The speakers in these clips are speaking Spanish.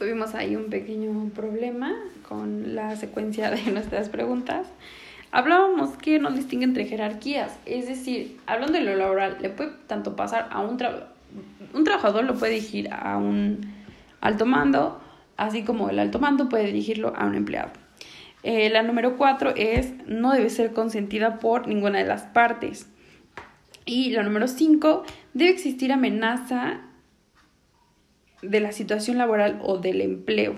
tuvimos ahí un pequeño problema con la secuencia de nuestras preguntas. Hablábamos que no distingue entre jerarquías, es decir, hablando de lo laboral, le puede tanto pasar a un trabajador, un trabajador lo puede dirigir a un alto mando, así como el alto mando puede dirigirlo a un empleado. Eh, la número cuatro es no debe ser consentida por ninguna de las partes. Y la número cinco, debe existir amenaza de la situación laboral o del empleo.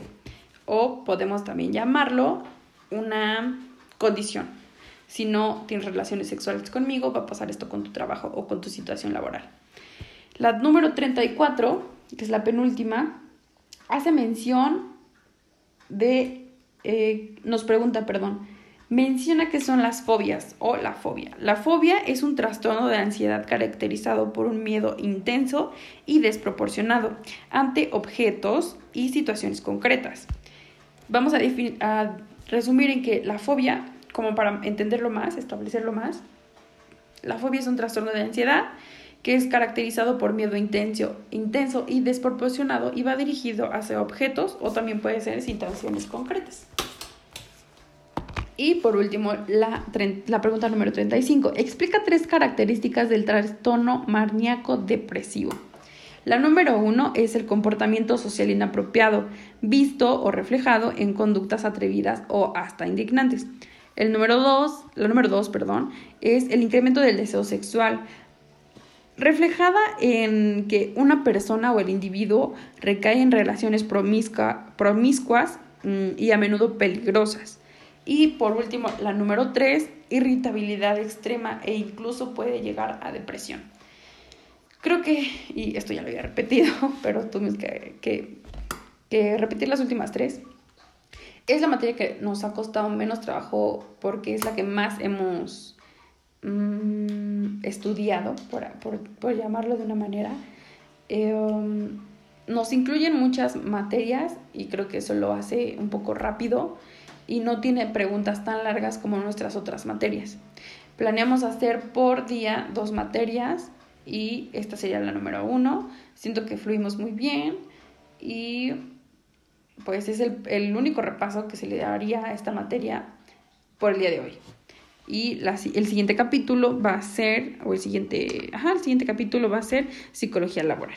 O podemos también llamarlo una condición. Si no tienes relaciones sexuales conmigo, va a pasar esto con tu trabajo o con tu situación laboral. La número 34, que es la penúltima, hace mención de, eh, nos pregunta, perdón, menciona que son las fobias o la fobia. La fobia es un trastorno de ansiedad caracterizado por un miedo intenso y desproporcionado ante objetos y situaciones concretas. Vamos a, resumir en que la fobia, como para entenderlo más, establecerlo más, la fobia es un trastorno de ansiedad que es caracterizado por miedo intenso, intenso y desproporcionado y va dirigido hacia objetos o también puede ser situaciones concretas. Y por último, la, la, pregunta número 35. Explica tres características del trastorno maníaco depresivo. La número uno es el comportamiento social inapropiado, visto o reflejado en conductas atrevidas o hasta indignantes. El número dos, la número dos, perdón, es el incremento del deseo sexual, reflejada en que una persona o el individuo recae en relaciones promiscuas mm, y a menudo peligrosas. Y por último, la número 3, irritabilidad extrema e incluso puede llegar a depresión. Creo que, y esto ya lo había repetido, pero tuvimos que, que, que repetir las últimas tres. Es la materia que nos ha costado menos trabajo porque es la que más hemos mm, estudiado, por, por, por, llamarlo de una manera. Um, nos incluyen muchas materias y creo que eso lo hace un poco rápido y no tiene preguntas tan largas como nuestras otras materias. Planeamos hacer por día dos materias y esta sería la número uno. Siento que fluimos muy bien y pues es el, único repaso que se le daría a esta materia por el día de hoy. Y el siguiente capítulo va a ser, o el siguiente, ajá, el siguiente capítulo va a ser psicología laboral.